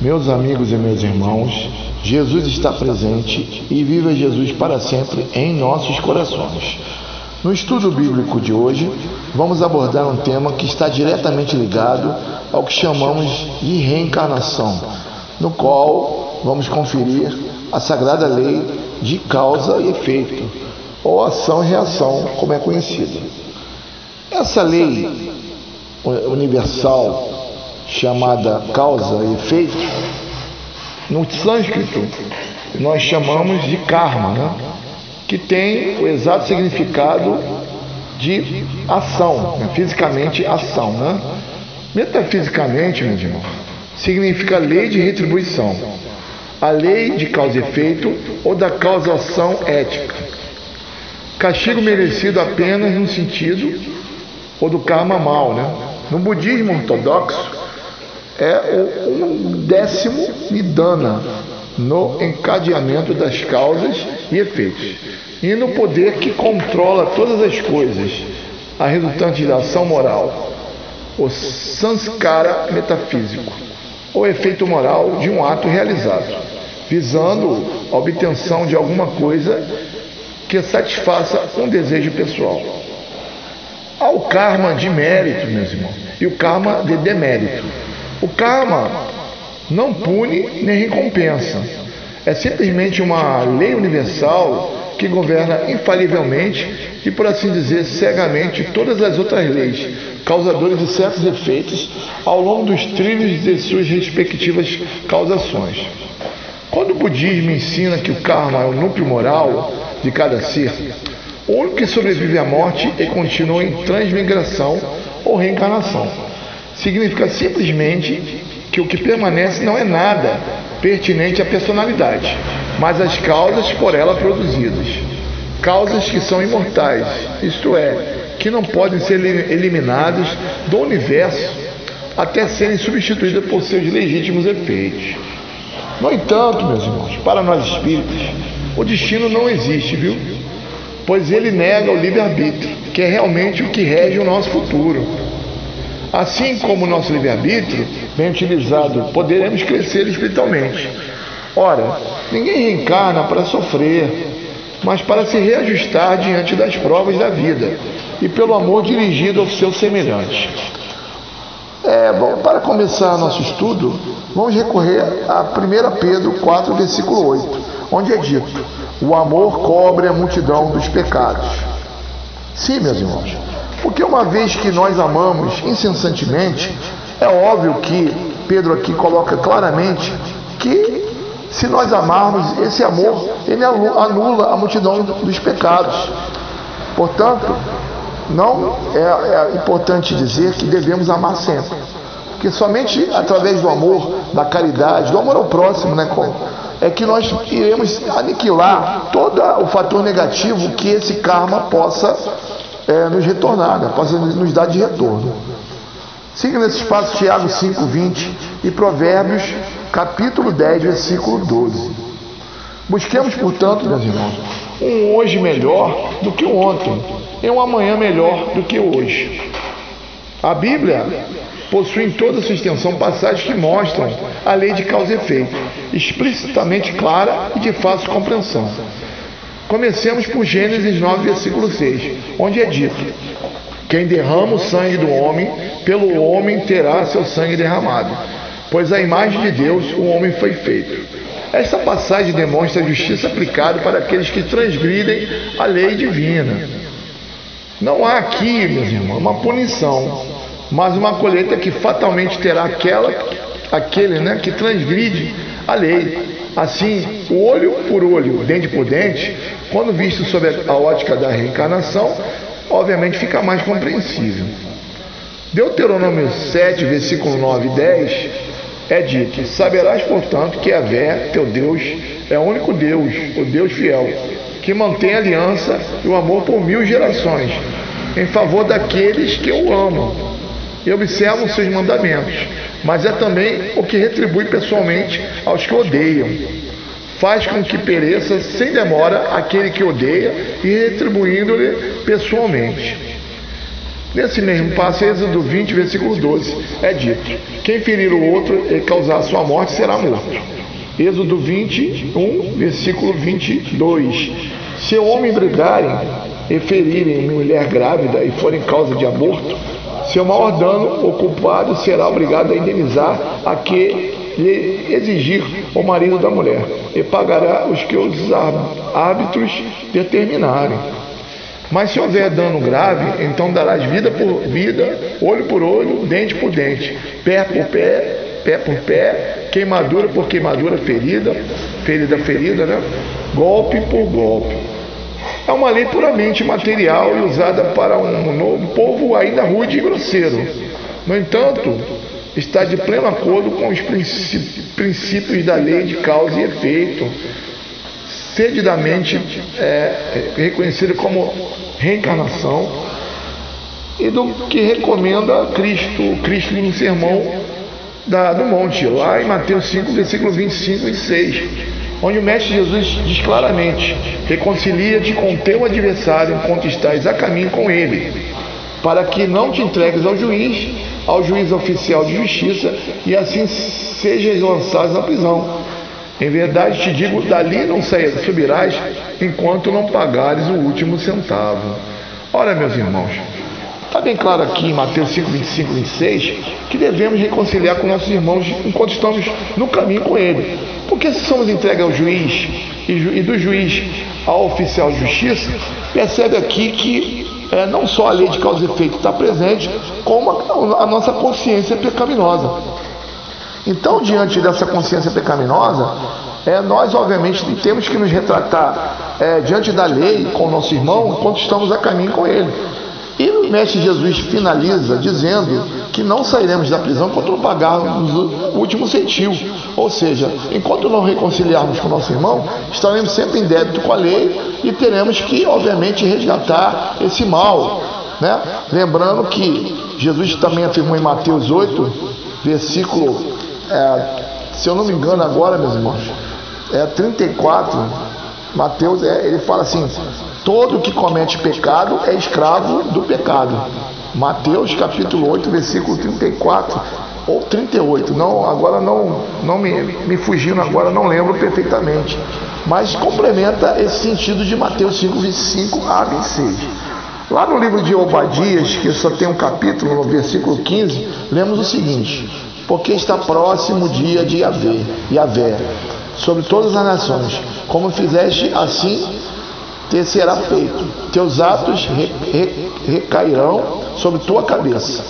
Meus amigos e meus irmãos, Jesus está presente e viva Jesus para sempre em nossos corações. No estudo bíblico de hoje, vamos abordar um tema que está diretamente ligado ao que chamamos de reencarnação, no qual vamos conferir a sagrada lei de causa e efeito, ou ação e reação, como é conhecida. Essa lei universal chamada causa e efeito, no sânscrito nós chamamos de karma, né? que tem o exato significado de ação, né? fisicamente ação. Né? Metafisicamente, meu irmão, significa lei de retribuição, a lei de causa e efeito ou da causação ética. Castigo merecido apenas no sentido ou do karma mal, né? No budismo ortodoxo, é o um décimo nidana no encadeamento das causas e efeitos, e no poder que controla todas as coisas, a resultante da ação moral, o sanskara metafísico, ou efeito moral de um ato realizado, visando a obtenção de alguma coisa que satisfaça um desejo pessoal. Há o karma de mérito, meus irmãos, e o karma de demérito. O karma não pune nem recompensa. É simplesmente uma lei universal que governa infalivelmente e, por assim dizer, cegamente todas as outras leis, causadoras de certos efeitos ao longo dos trilhos de suas respectivas causações. Quando o budismo ensina que o karma é o núcleo moral de cada ser, o único que sobrevive à morte e continua em transmigração ou reencarnação significa simplesmente que o que permanece não é nada pertinente à personalidade, mas as causas por ela produzidas. Causas que são imortais, isto é, que não podem ser eliminadas do universo até serem substituídas por seus legítimos efeitos. No entanto, meus irmãos, para nós espíritas, o destino não existe, viu? Pois ele nega o livre-arbítrio, que é realmente o que rege o nosso futuro. Assim como o nosso livre-arbítrio, bem utilizado, poderemos crescer espiritualmente. Ora, ninguém reencarna para sofrer, mas para se reajustar diante das provas da vida e pelo amor dirigido ao seu semelhante. É, bom, para começar nosso estudo, vamos recorrer a 1 Pedro 4, versículo 8, onde é dito: O amor cobre a multidão dos pecados. Sim, meus irmãos, porque uma vez que nós amamos incessantemente, é óbvio que Pedro aqui coloca claramente que se nós amarmos, esse amor ele anula a multidão dos pecados. Portanto, não é, é importante dizer que devemos amar sempre. Porque somente através do amor, da caridade, do amor ao próximo, né, é que nós iremos aniquilar todo o fator negativo que esse karma possa é, nos retornar, né? possa nos dar de retorno. Siga nesse espaço Tiago 5, 20 e Provérbios, capítulo 10, versículo 12. Busquemos, portanto, meus irmãos, um hoje melhor do que o ontem, e um amanhã melhor do que hoje. A Bíblia possui em toda sua extensão passagens que mostram a lei de causa e efeito, explicitamente clara e de fácil compreensão. Comecemos por Gênesis 9, versículo 6, onde é dito: Quem derrama o sangue do homem, pelo homem terá seu sangue derramado, pois a imagem de Deus o homem foi feito. Esta passagem demonstra a justiça aplicada para aqueles que transgridem a lei divina. Não há aqui, meus irmãos, uma punição, mas uma colheita que fatalmente terá aquela, aquele né, que transgride a lei. Assim, o olho por olho, dente por dente, quando visto sob a ótica da reencarnação, obviamente fica mais compreensível. Deuteronômio 7, versículo 9 e 10 é dito: Saberás, portanto, que a Vé, teu Deus, é o único Deus, o Deus fiel, que mantém a aliança e o amor por mil gerações, em favor daqueles que o amam e observam seus mandamentos mas é também o que retribui pessoalmente aos que odeiam. Faz com que pereça sem demora aquele que odeia e retribuindo-lhe pessoalmente. Nesse mesmo passo, Êxodo 20, versículo 12, é dito: Quem ferir o outro e causar sua morte será morto. Êxodo 21, versículo 22. Se o homem brigarem e ferirem mulher grávida e forem causa de aborto, seu maior dano, o culpado será obrigado a indenizar a que lhe exigir o marido da mulher e pagará os que os árbitros determinarem. Mas se houver dano grave, então darás vida por vida, olho por olho, dente por dente, pé por pé, pé por pé, queimadura por queimadura, ferida, ferida, ferida, né? Golpe por golpe. É uma lei puramente material e usada para um novo povo ainda rude e grosseiro. No entanto, está de pleno acordo com os princípios da lei de causa e efeito cedidamente é, reconhecido como reencarnação e do que recomenda Cristo, Cristo no sermão da, do monte, lá em Mateus 5, versículo 25 e 6, onde o Mestre Jesus diz claramente: Reconcilia-te com teu adversário enquanto estás a caminho com ele, para que não te entregues ao juiz, ao juiz oficial de justiça, e assim sejas lançado na prisão em verdade te digo, dali não subirás enquanto não pagares o último centavo. Ora, meus irmãos, está bem claro aqui em Mateus 5, 25, 26 que devemos reconciliar com nossos irmãos enquanto estamos no caminho com ele. Porque se somos entregues ao juiz e do juiz ao oficial de justiça, percebe aqui que é, não só a lei de causa e efeito está presente, como a, a nossa consciência pecaminosa. Então, diante dessa consciência pecaminosa, é, nós, obviamente, temos que nos retratar é, diante da lei com o nosso irmão enquanto estamos a caminho com ele. E o Mestre Jesus finaliza dizendo que não sairemos da prisão enquanto não pagarmos o último centil. Ou seja, enquanto não reconciliarmos com o nosso irmão, estaremos sempre em débito com a lei e teremos que, obviamente, resgatar esse mal. Né? Lembrando que Jesus também afirmou em Mateus 8, versículo é, se eu não me engano agora, meus irmãos, é 34, Mateus, é, ele fala assim: todo que comete pecado é escravo do pecado. Mateus capítulo 8, versículo 34 ou 38, não, agora não, não me, me fugindo agora, não lembro perfeitamente, mas complementa esse sentido de Mateus 5, 25 a 26. Lá no livro de Obadias, que só tem um capítulo, no versículo 15, lemos o seguinte: porque está próximo o dia de Yahvé, Yahvé sobre todas as nações. Como fizeste, assim te será feito. Teus atos re, re, recairão sobre tua cabeça.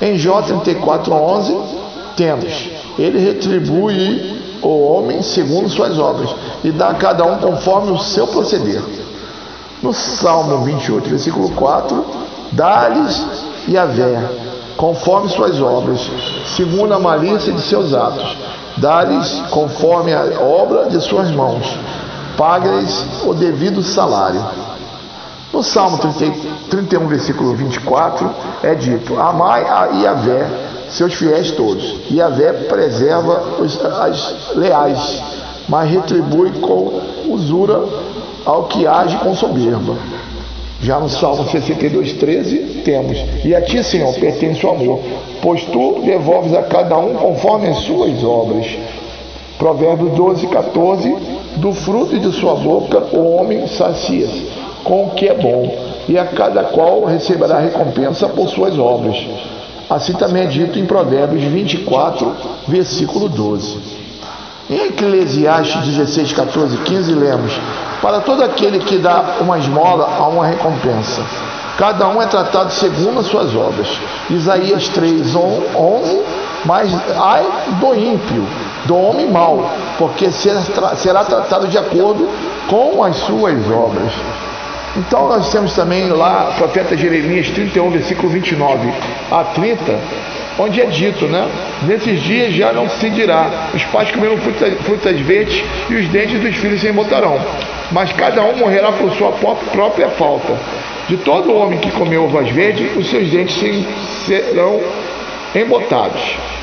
Em Jó 34:11 temos: Ele retribui o homem segundo suas obras e dá a cada um conforme o seu proceder. No Salmo 28, versículo 4, dá-lhes Yahvé conforme suas obras, segundo a malícia de seus atos. Dá-lhes conforme a obra de suas mãos. Paga-lhes o devido salário. No Salmo 30, 31, versículo 24, é dito: Amai a Iavé, seus fiéis todos. Iavé preserva os, as leais, mas retribui com usura ao que age com soberba. Já no Salmo 62, 13, temos: E a ti, Senhor, pertence o amor, pois tu devolves a cada um conforme as suas obras. Provérbios 12, 14: Do fruto de sua boca o homem sacia-se com o que é bom, e a cada qual receberá recompensa por suas obras. Assim também é dito em Provérbios 24, versículo 12. Em Eclesiastes 16, 14 e 15, lemos: para todo aquele que dá uma esmola, há uma recompensa. Cada um é tratado segundo as suas obras. Isaías 3, 11. Mas ai do ímpio, do homem mau, porque será tratado de acordo com as suas obras. Então nós temos também lá, profeta Jeremias 31, versículo 29 a 30, onde é dito, né? Nesses dias já não se dirá, os pais comeram frutas, frutas verdes e os dentes dos filhos se embotarão, mas cada um morrerá por sua própria falta. De todo homem que comeu uvas verdes, os seus dentes serão embotados.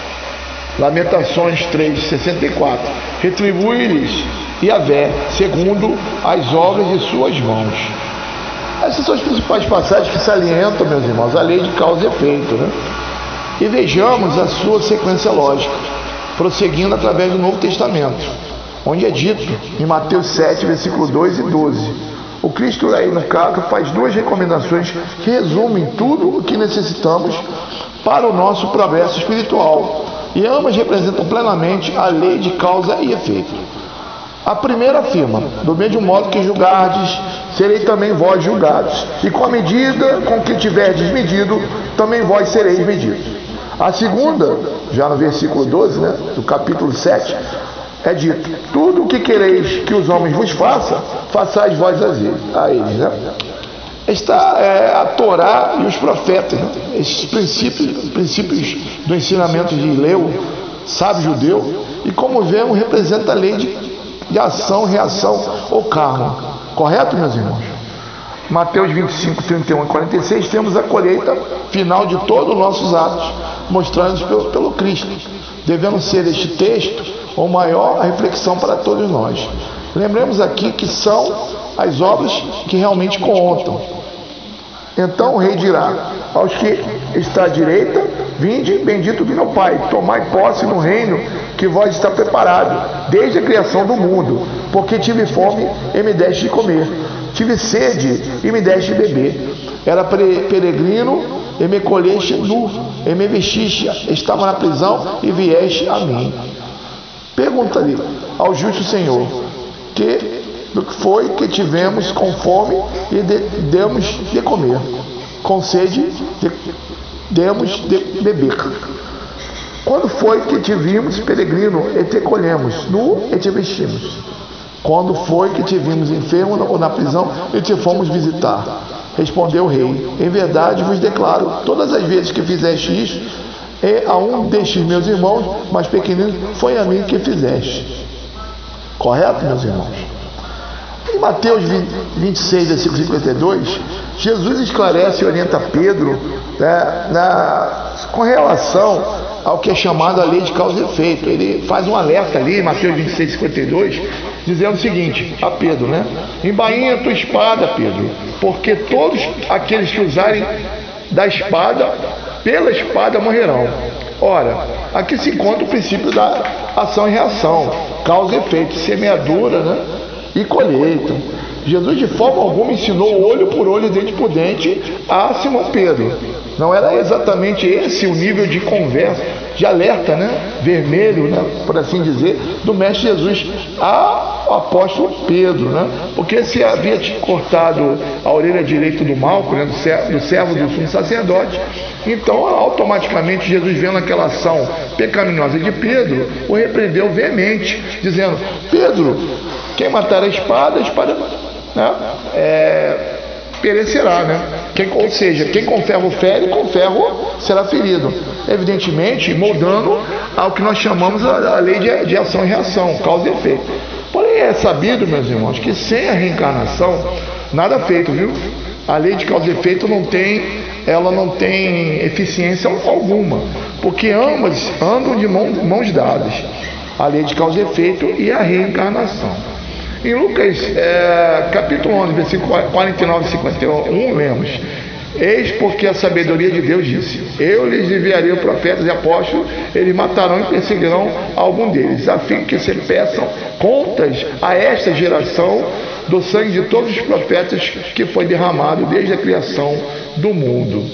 Lamentações 3, 64. Retribui-lhes Yahvé, segundo as obras de suas mãos. Essas são as principais passagens que salientam, meus irmãos, a lei de causa e efeito. Né? E vejamos a sua sequência lógica, prosseguindo através do Novo Testamento, onde é dito em Mateus 7, versículo 2 e 12. O Cristo aí no caso faz duas recomendações que resumem tudo o que necessitamos para o nosso progresso espiritual. E ambas representam plenamente a lei de causa e efeito. A primeira afirma: do mesmo modo que julgardes, serei também vós julgados. E com a medida com que tiverdes medido, também vós sereis medidos. A segunda, já no versículo 12, né, do capítulo 7, é dito: Tudo o que quereis que os homens vos façam, façais vós a eles. Né? Está é, a Torá e os profetas, né? esses princípios, princípios do ensinamento de Leu, sábio judeu, e como vemos, representa a lei de de ação, reação ou karma. Correto, meus irmãos? Mateus 25, 31 e 46, temos a colheita final de todos os nossos atos, mostrados pelo, pelo Cristo. Devendo ser este texto ou maior reflexão para todos nós. Lembremos aqui que são as obras que realmente contam. Então o rei dirá aos que está à direita: Vinde, bendito do meu Pai, tomai posse no reino que vós está preparado desde a criação do mundo, porque tive fome e me deste de comer, tive sede e me deste de beber, era peregrino e me colheste nu, e me vestiste, estava na prisão e vieste a mim. Pergunta-lhe ao justo Senhor, que do que foi que tivemos com fome e de, demos de comer, com sede de, demos de beber. Quando foi que te vimos peregrino e te colhemos, nu e te vestimos? Quando foi que te vimos enfermo ou na prisão e te fomos visitar? Respondeu o rei: Em verdade vos declaro, todas as vezes que fizeste isto, e a um destes meus irmãos mais pequeninos, foi a mim que fizeste. Correto, meus irmãos? Em Mateus 26, versículo 52, Jesus esclarece e orienta Pedro né, na, com relação ao que é chamado a lei de causa e efeito. Ele faz um alerta ali, Mateus 26, 52, dizendo o seguinte a Pedro, né? Embainha a tua espada, Pedro, porque todos aqueles que usarem da espada, pela espada morrerão. Ora, aqui se encontra o princípio da ação e reação, causa e efeito, semeadura né? e colheita. Jesus de forma alguma ensinou olho por olho, dente por dente a Simão Pedro. Não era exatamente esse o nível de conversa, de alerta, né? Vermelho, né? Por assim dizer, do Mestre Jesus ao apóstolo Pedro, né? Porque se havia cortado a orelha direita do Malco, né? do servo do sumo sacerdote, então automaticamente Jesus vendo aquela ação pecaminosa de Pedro, o repreendeu veemente, dizendo: Pedro, quem matar a espada, a espada né? É, perecerá, né? Quem, ou seja, quem com ferro fere, com ferro será ferido. Evidentemente, moldando ao que nós chamamos a, a lei de, de ação e reação, causa e efeito. Porém, é sabido, meus irmãos, que sem a reencarnação, nada feito, viu? A lei de causa e efeito não tem, ela não tem eficiência alguma, porque ambas andam de mãos dadas. A lei de causa e efeito e a reencarnação. Em Lucas, é, capítulo 11, versículo 49 e 51, lemos: Eis porque a sabedoria de Deus disse: Eu lhes enviarei profetas e apóstolos, eles matarão e perseguirão algum deles, a fim que se peçam contas a esta geração do sangue de todos os profetas que foi derramado desde a criação do mundo.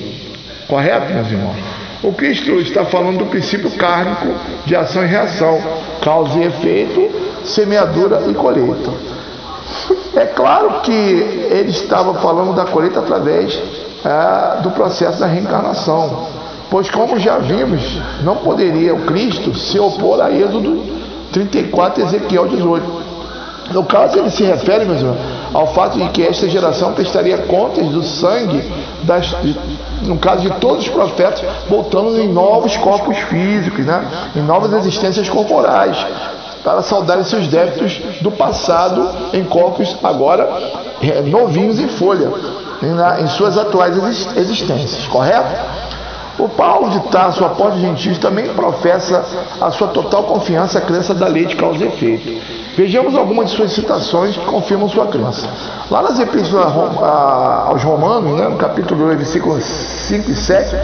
Correto, meus irmãos? O Cristo está falando do princípio kármico de ação e reação, causa e efeito, semeadura e colheita. É claro que ele estava falando da colheita através é, do processo da reencarnação, pois, como já vimos, não poderia o Cristo se opor a Êxodo 34 Ezequiel 18. No caso, ele se refere, meus irmãos, ao fato de que esta geração prestaria contas do sangue, das, de, no caso de todos os profetas, voltando em novos corpos físicos, né? em novas existências corporais, para saudarem seus débitos do passado em corpos agora é, novinhos em folha, em, em suas atuais existências, correto? O Paulo de Tarso, apóstolo gentil, também professa a sua total confiança, a crença da lei de causa e efeito. Vejamos algumas de suas citações que confirmam sua crença. Lá nas epístolas aos Romanos, né, no capítulo 2, versículos 5 e 7,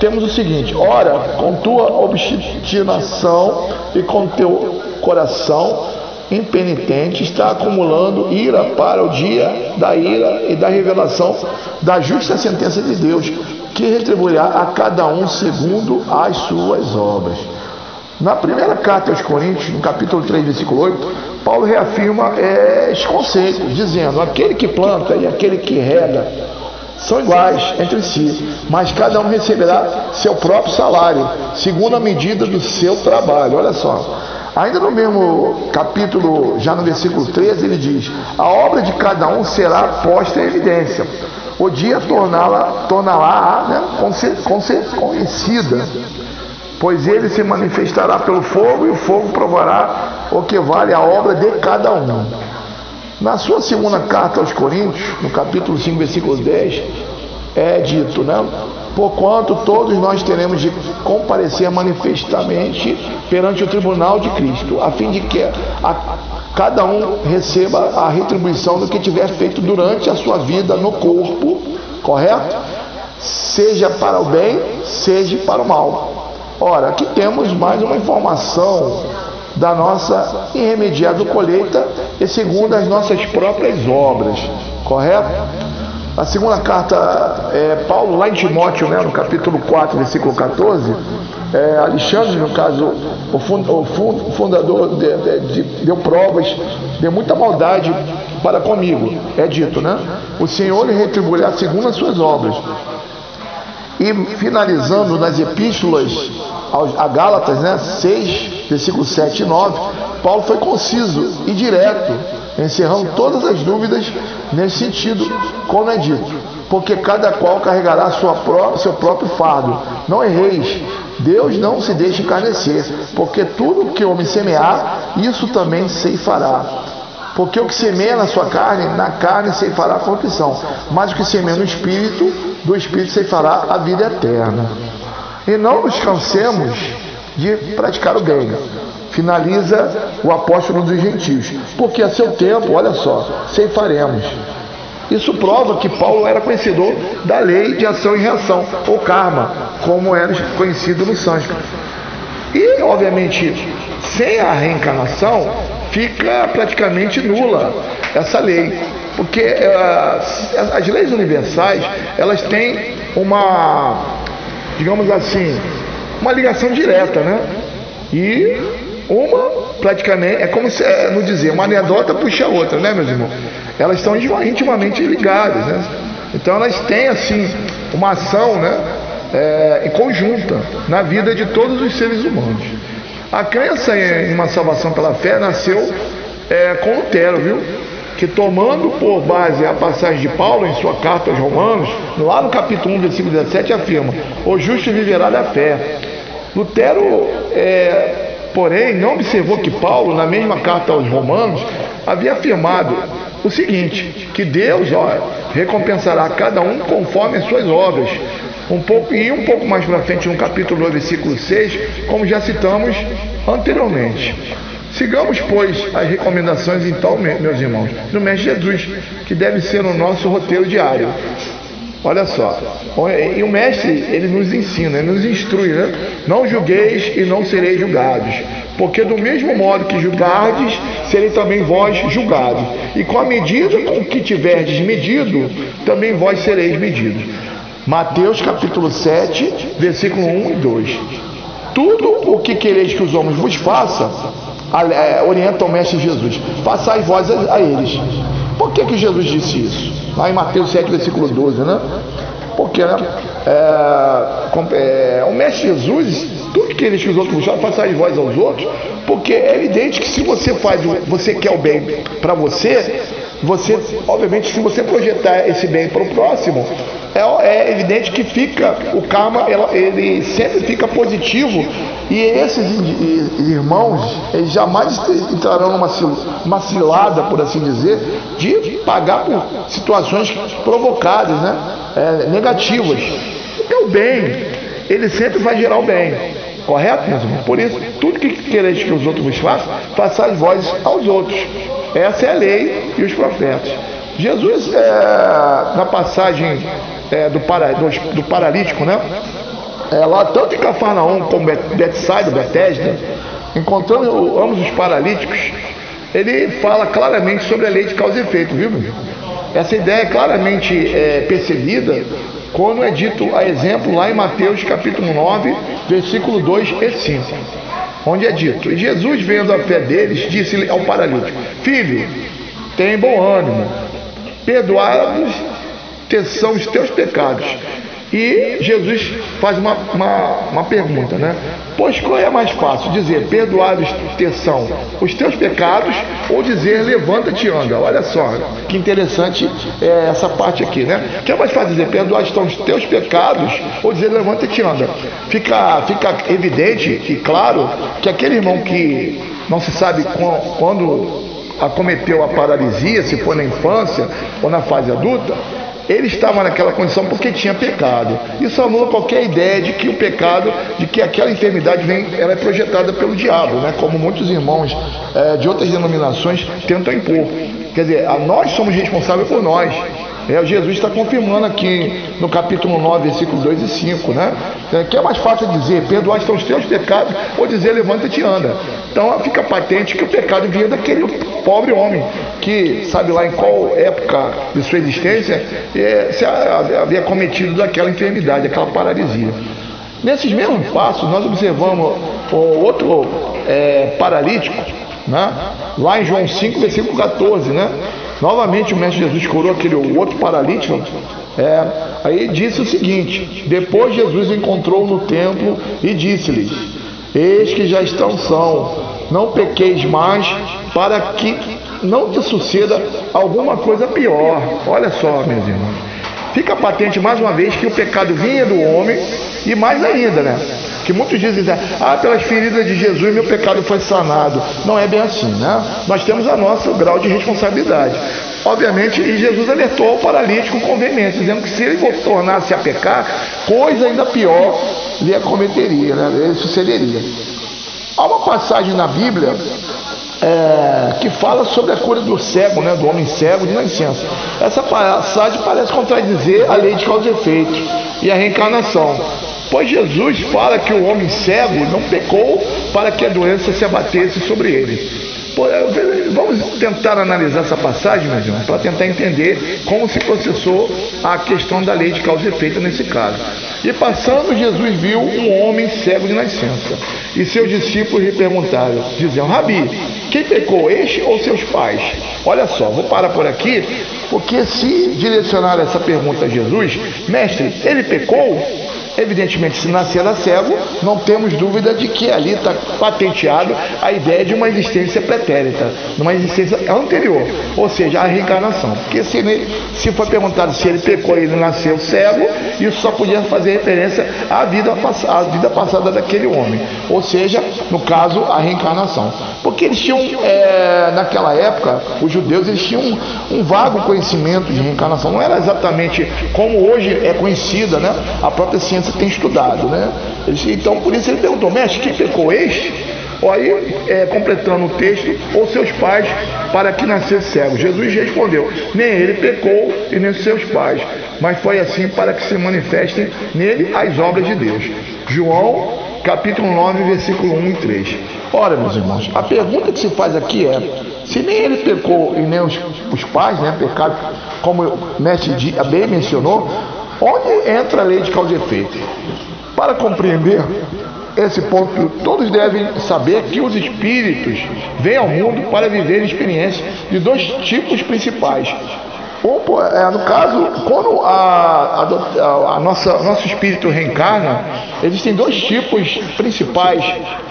temos o seguinte: Ora, com tua obstinação e com teu coração impenitente está acumulando ira para o dia da ira e da revelação da justa sentença de Deus, que retribuirá a cada um segundo as suas obras. Na primeira carta aos Coríntios, no capítulo 3, versículo 8, Paulo reafirma é, esse conceito, dizendo: aquele que planta e aquele que rega são iguais entre si, mas cada um receberá seu próprio salário, segundo a medida do seu trabalho. Olha só. Ainda no mesmo capítulo, já no versículo 13, ele diz: A obra de cada um será posta em evidência. O dia torná-la torná né, conhecida pois ele se manifestará pelo fogo e o fogo provará o que vale a obra de cada um. Na sua segunda carta aos Coríntios, no capítulo 5, versículo 10, é dito, né? Porquanto todos nós teremos de comparecer manifestamente perante o tribunal de Cristo, a fim de que a, cada um receba a retribuição do que tiver feito durante a sua vida no corpo, correto? Seja para o bem, seja para o mal. Ora, aqui temos mais uma informação da nossa irremediável colheita e segundo as nossas próprias obras, correto? A segunda carta, é, Paulo, lá em Timóteo, né, no capítulo 4, versículo 14, é, Alexandre, no caso, o, fund, o fundador, de, de, de, deu provas de muita maldade para comigo, é dito, né? O Senhor lhe retribuirá segundo as suas obras. E finalizando nas epístolas a Gálatas, né, 6, versículos 7 e 9, Paulo foi conciso e direto, encerrando todas as dúvidas nesse sentido, como é dito. Porque cada qual carregará sua seu próprio fardo. Não erreis, Deus não se deixa encarnecer, porque tudo que o homem semear, isso também se fará. Porque o que semeia na sua carne, na carne se fará a corrupção, mas o que semeia no espírito, do espírito se fará a vida eterna. E não nos cansemos de praticar o bem. Finaliza o apóstolo dos gentios. Porque a seu tempo, olha só, ceifaremos. Isso prova que Paulo era conhecedor da lei de ação e reação, ou karma, como era conhecido no sânscrito. E, obviamente, sem a reencarnação, fica praticamente nula essa lei. Porque uh, as leis universais, elas têm uma, digamos assim, uma ligação direta, né? E uma, praticamente, é como se, é, não dizer, uma anedota puxa a outra, né, meus irmãos? Elas estão intimamente ligadas, né? Então elas têm, assim, uma ação, né? É, em conjunta na vida de todos os seres humanos. A crença em uma salvação pela fé nasceu é, com Lutero, viu? Que tomando por base a passagem de Paulo em sua carta aos Romanos, lá no capítulo 1, versículo 17, afirma: O justo viverá da fé. Lutero, é, porém, não observou que Paulo, na mesma carta aos Romanos, havia afirmado o seguinte: que Deus ó, recompensará cada um conforme as suas obras. Um pouco, e um pouco mais para frente, no capítulo 2, versículo 6, como já citamos anteriormente. Sigamos, pois, as recomendações, então, meus irmãos, do Mestre Jesus, que deve ser o nosso roteiro diário. Olha só, e o Mestre, ele nos ensina, ele nos instrui, né? Não julgueis e não sereis julgados, porque do mesmo modo que julgardes, serei também vós julgados, e com a medida com que tiverdes medido, também vós sereis medidos. Mateus capítulo 7, versículo 1 e 2. Tudo o que quereis que os homens vos façam, é, orienta o Mestre Jesus. Façai vós a, a, eles. Por que, que Jesus disse isso? Lá em Mateus 7, versículo 12, né? Porque né, é, é, o Mestre Jesus, tudo que quereis que os outros vos façam, façai vós aos outros, porque é evidente que se você faz, você quer o bem para você, você, obviamente, se você projetar esse bem para o próximo, é, é, evidente que fica, o karma ele sempre fica positivo e esses irmãos eles jamais entrarão numa uma cilada, por assim dizer, de pagar por situações provocadas, né? É, negativas. Porque o bem, ele sempre vai gerar o bem. Correto, meus irmãos? Por isso, tudo que quereis que os outros vos façam, façais vós aos outros. Essa é a lei e os profetas. Jesus, é, na passagem é, do, para, do, do, paralítico, né? É, lá tanto em Cafarnaum como Betsaida, Betesda, encontrando ambos os paralíticos, ele fala claramente sobre a lei de causa e efeito, viu? Essa ideia é claramente é, percebida quando é dito a exemplo lá em Mateus capítulo 9, versículo 2 e 5, onde é dito: Jesus, vendo a fé deles, disse ao paralítico: Filho, tem bom ânimo, perdoados são os teus pecados. E Jesus faz uma, uma, uma, pergunta, né? Pois qual é mais fácil? Dizer, perdoados te são os teus pecados ou dizer, levanta-te e anda? Olha só, que interessante é essa parte aqui, né? Que é mais fácil dizer, perdoados estão os teus pecados ou dizer, levanta-te e anda? Fica, fica evidente e claro que aquele irmão que não se sabe quando acometeu a paralisia, se for na infância ou na fase adulta, ele estava naquela condição porque tinha pecado. Isso anula qualquer ideia de que o pecado, de que aquela enfermidade vem, ela é projetada pelo diabo, né? como muitos irmãos é, de outras denominações tentam impor. Quer dizer, a nós somos responsáveis por nós. É, Jesus está confirmando aqui no capítulo 9, versículos 2 e 5, né? É, que é mais fácil dizer, perdoar estão os teus pecados, ou dizer, levanta-te e anda. Então fica patente que o pecado vinha daquele pobre homem, que sabe lá em qual época de sua existência é, se havia cometido daquela enfermidade, aquela paralisia. Nesses mesmos passos, nós observamos o outro é, paralítico, né? lá em João 5, versículo 14, né? Novamente o Mestre Jesus curou aquele outro paralítico. É, aí disse o seguinte: Depois Jesus encontrou no templo e disse-lhes: Eis que já estão são, não pequeis mais, para que não te suceda alguma coisa pior. Olha só, meus irmãos. Fica patente mais uma vez que o pecado vinha do homem e mais ainda, né? Que muitos dizem, ah, pelas feridas de Jesus meu pecado foi sanado. Não é bem assim, né? Nós temos a nosso grau de responsabilidade. Obviamente, e Jesus alertou o paralítico com veemência, dizendo que se ele tornasse a pecar, coisa ainda pior lhe acometeria, né? Ele sucederia. Há uma passagem na Bíblia é, que fala sobre a cura do cego, né, do homem cego de nascença. Essa passagem parece contradizer a lei de causa e efeito e a reencarnação. Pois Jesus fala que o homem cego não pecou para que a doença se abatesse sobre ele. Vamos tentar analisar essa passagem, irmãos, para tentar entender como se processou a questão da lei de causa e efeito nesse caso. E passando, Jesus viu um homem cego de nascença. E seus discípulos lhe perguntaram, dizendo: Rabi, quem pecou, este ou seus pais? Olha só, vou parar por aqui, porque se direcionar essa pergunta a Jesus, mestre, ele pecou? Evidentemente, se nascer cego, não temos dúvida de que ali está patenteado a ideia de uma existência pretérita, de uma existência anterior, ou seja, a reencarnação. Porque se, ele, se foi perguntado se ele pecou e ele nasceu cego, isso só podia fazer referência à vida, à vida passada daquele homem, ou seja, no caso, a reencarnação. Porque eles tinham, é, naquela época, os judeus eles tinham um, um vago conhecimento de reencarnação, não era exatamente como hoje é conhecida né, a própria ciência tem estudado, né? Então, por isso ele perguntou, mestre, quem pecou este? Aí, é, completando o texto, ou seus pais, para que nascesse cego. Jesus respondeu: Nem ele pecou e nem seus pais, mas foi assim para que se manifestem nele as obras de Deus. João, capítulo 9, versículo 1 e 3. Ora, meus irmãos, a pergunta que se faz aqui é: se nem ele pecou e nem os, os pais, né, pecado, como o mestre bem mencionou, Onde entra a lei de causa e efeito? Para compreender esse ponto, todos devem saber que os espíritos vêm ao mundo para viver experiências de dois tipos principais. É, no caso, quando a, a, a nossa, nosso espírito reencarna, existem dois tipos principais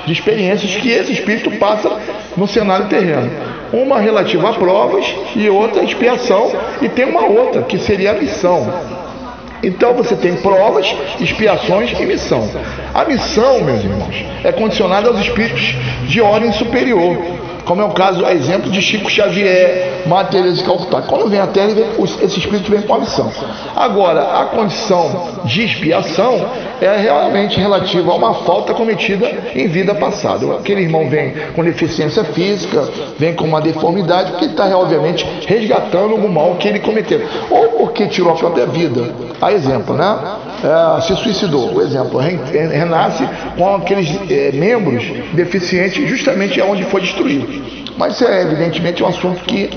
de experiências que esse espírito passa no cenário terreno. Uma relativa a provas e outra expiação, e tem uma outra que seria a missão. Então você tem provas, expiações e missão. A missão, meus irmãos, é condicionada aos espíritos de ordem superior. Como é o caso, exemplo de Chico Xavier, Madre Teresa Calcutá. Quando vem a Terra, vem, esse espírito vem com a missão. Agora, a condição de expiação é realmente relativa a uma falta cometida em vida passada. Aquele irmão vem com deficiência física, vem com uma deformidade, porque está, obviamente, resgatando o mal que ele cometeu. Ou porque tirou a própria vida. A exemplo, né? É, se suicidou, o exemplo, renasce com aqueles é, membros deficientes justamente onde foi destruído. Mas é evidentemente um assunto que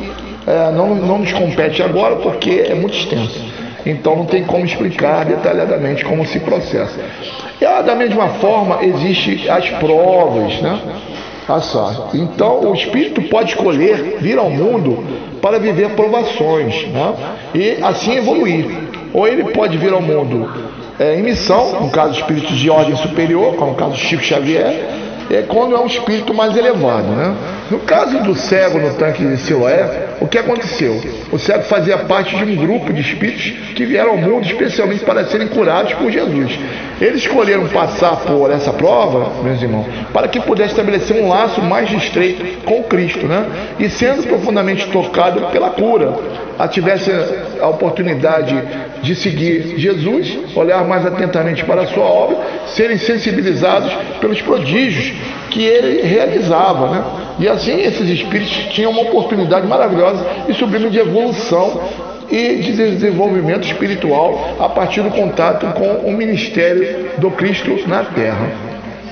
é, não, não nos compete agora porque é muito extenso. Então não tem como explicar detalhadamente como se processa. E ah, da mesma forma existem as provas, né? Ah, só. Então o espírito pode escolher vir ao mundo para viver provações, né? E assim evoluir. Ou ele pode vir ao mundo é, em missão, no caso espíritos de ordem superior, como o caso Chico Xavier, é quando é um espírito mais elevado. Né? No caso do cego no tanque de Siloé, o que aconteceu? O cego fazia parte de um grupo de espíritos que vieram ao mundo especialmente para serem curados por Jesus. Eles escolheram passar por essa prova, meus irmãos, para que pudesse estabelecer um laço mais estreito com Cristo, né? E sendo profundamente tocado pela cura, tivesse a oportunidade de seguir Jesus, olhar mais atentamente para a sua obra, serem sensibilizados pelos prodígios que ele realizava. Né? E assim esses espíritos tinham uma oportunidade maravilhosa e sublime de evolução e de desenvolvimento espiritual a partir do contato com o ministério do Cristo na Terra.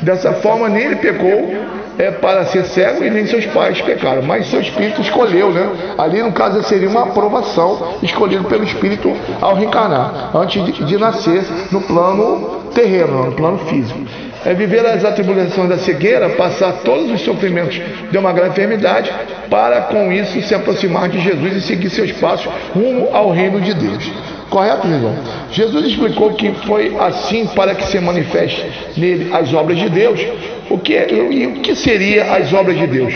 Dessa forma, nem ele pecou é, para ser cego e nem seus pais pecaram, mas seu espírito escolheu, né? Ali no caso seria uma aprovação escolhido pelo espírito ao reencarnar, antes de, de nascer no plano terreno, no plano físico. É viver as atribulações da cegueira, passar todos os sofrimentos de uma grave enfermidade, para com isso se aproximar de Jesus e seguir seus passos rumo ao reino de Deus. Correto, irmão? Jesus explicou que foi assim para que se manifeste nele as obras de Deus. O que é, e o que seria as obras de Deus?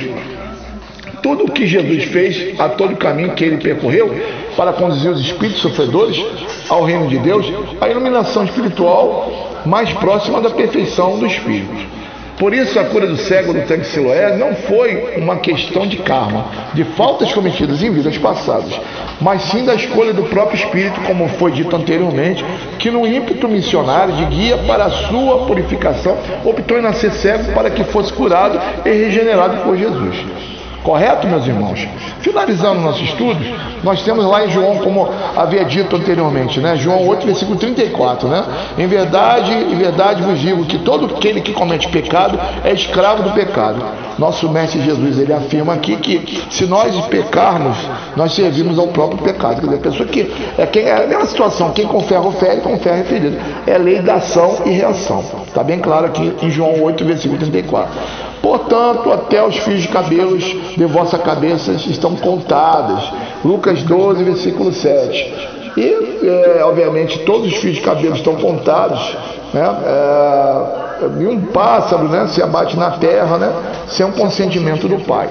Tudo o que Jesus fez, a todo o caminho que ele percorreu para conduzir os espíritos sofredores ao reino de Deus, a iluminação espiritual mais próxima da perfeição do espírito. Por isso, a cura do cego do tanque Siloé não foi uma questão de karma, de faltas cometidas em vidas passadas, mas sim da escolha do próprio Espírito, como foi dito anteriormente, que no ímpeto missionário de guia para a sua purificação, optou em nascer cego para que fosse curado e regenerado por Jesus. Correto, meus irmãos? Finalizando nossos estudos, nós temos lá em João, como havia dito anteriormente, né? João 8, versículo 34, né? Em verdade, em verdade vos digo que todo aquele que comete pecado é escravo do pecado. Nosso mestre Jesus, ele afirma aqui que se nós pecarmos, nós servimos ao próprio pecado. Quer dizer, a pessoa que é, quem, é a mesma situação, quem com ferro fere, com ferro é ferido. É lei da ação e reação. Está bem claro aqui em João 8, versículo 34. Portanto, até os fios de cabelos de vossa cabeça estão contadas. Lucas 12, versículo 7. E, é, obviamente, todos os fios de cabelo estão contados. Né? É, e um pássaro né, se abate na terra né, sem o consentimento do Pai.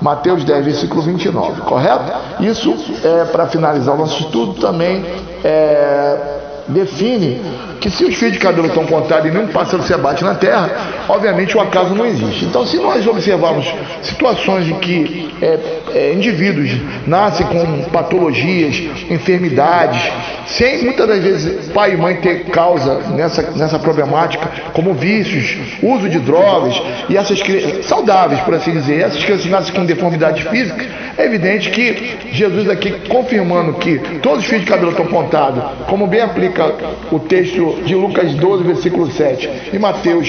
Mateus 10, versículo 29, correto? Isso, é, para finalizar o nosso estudo, também é, define que se os fios de cabelo estão contados e nenhum pássaro se abate na terra, obviamente o acaso não existe. Então, se nós observarmos situações em que é, é, indivíduos nascem com patologias, enfermidades, sem muitas das vezes pai e mãe ter causa nessa, nessa problemática, como vícios, uso de drogas, e essas crianças, saudáveis, por assim dizer, essas crianças nascem com deformidades físicas, é evidente que Jesus aqui confirmando que todos os fios de cabelo estão contados, como bem aplica o texto de Lucas 12, versículo 7, e Mateus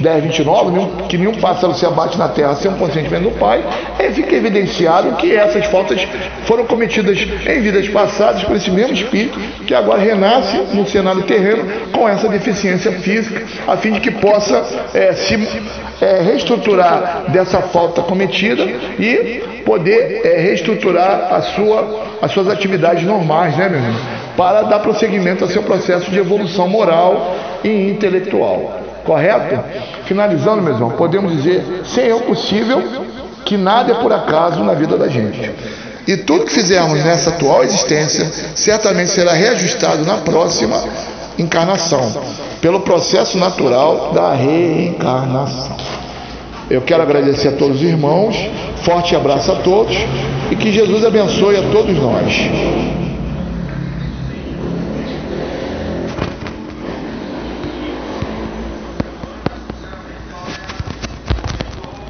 10, 29, que nenhum pássaro se abate na terra sem um consentimento do Pai, aí fica evidenciado que essas faltas foram cometidas em vidas passadas por esse mesmo Espírito, que agora renasce no cenário terreno com essa deficiência física, a fim de que possa é, se é, reestruturar dessa falta cometida e poder é, reestruturar a sua, as suas atividades normais, né, meu irmão? Para dar prosseguimento ao seu processo de evolução moral e intelectual. Correto? Finalizando, meu irmão, podemos dizer, sem eu possível, que nada é por acaso na vida da gente. E tudo que fizermos nessa atual existência certamente será reajustado na próxima encarnação, pelo processo natural da reencarnação. Eu quero agradecer a todos os irmãos. Forte abraço a todos e que Jesus abençoe a todos nós.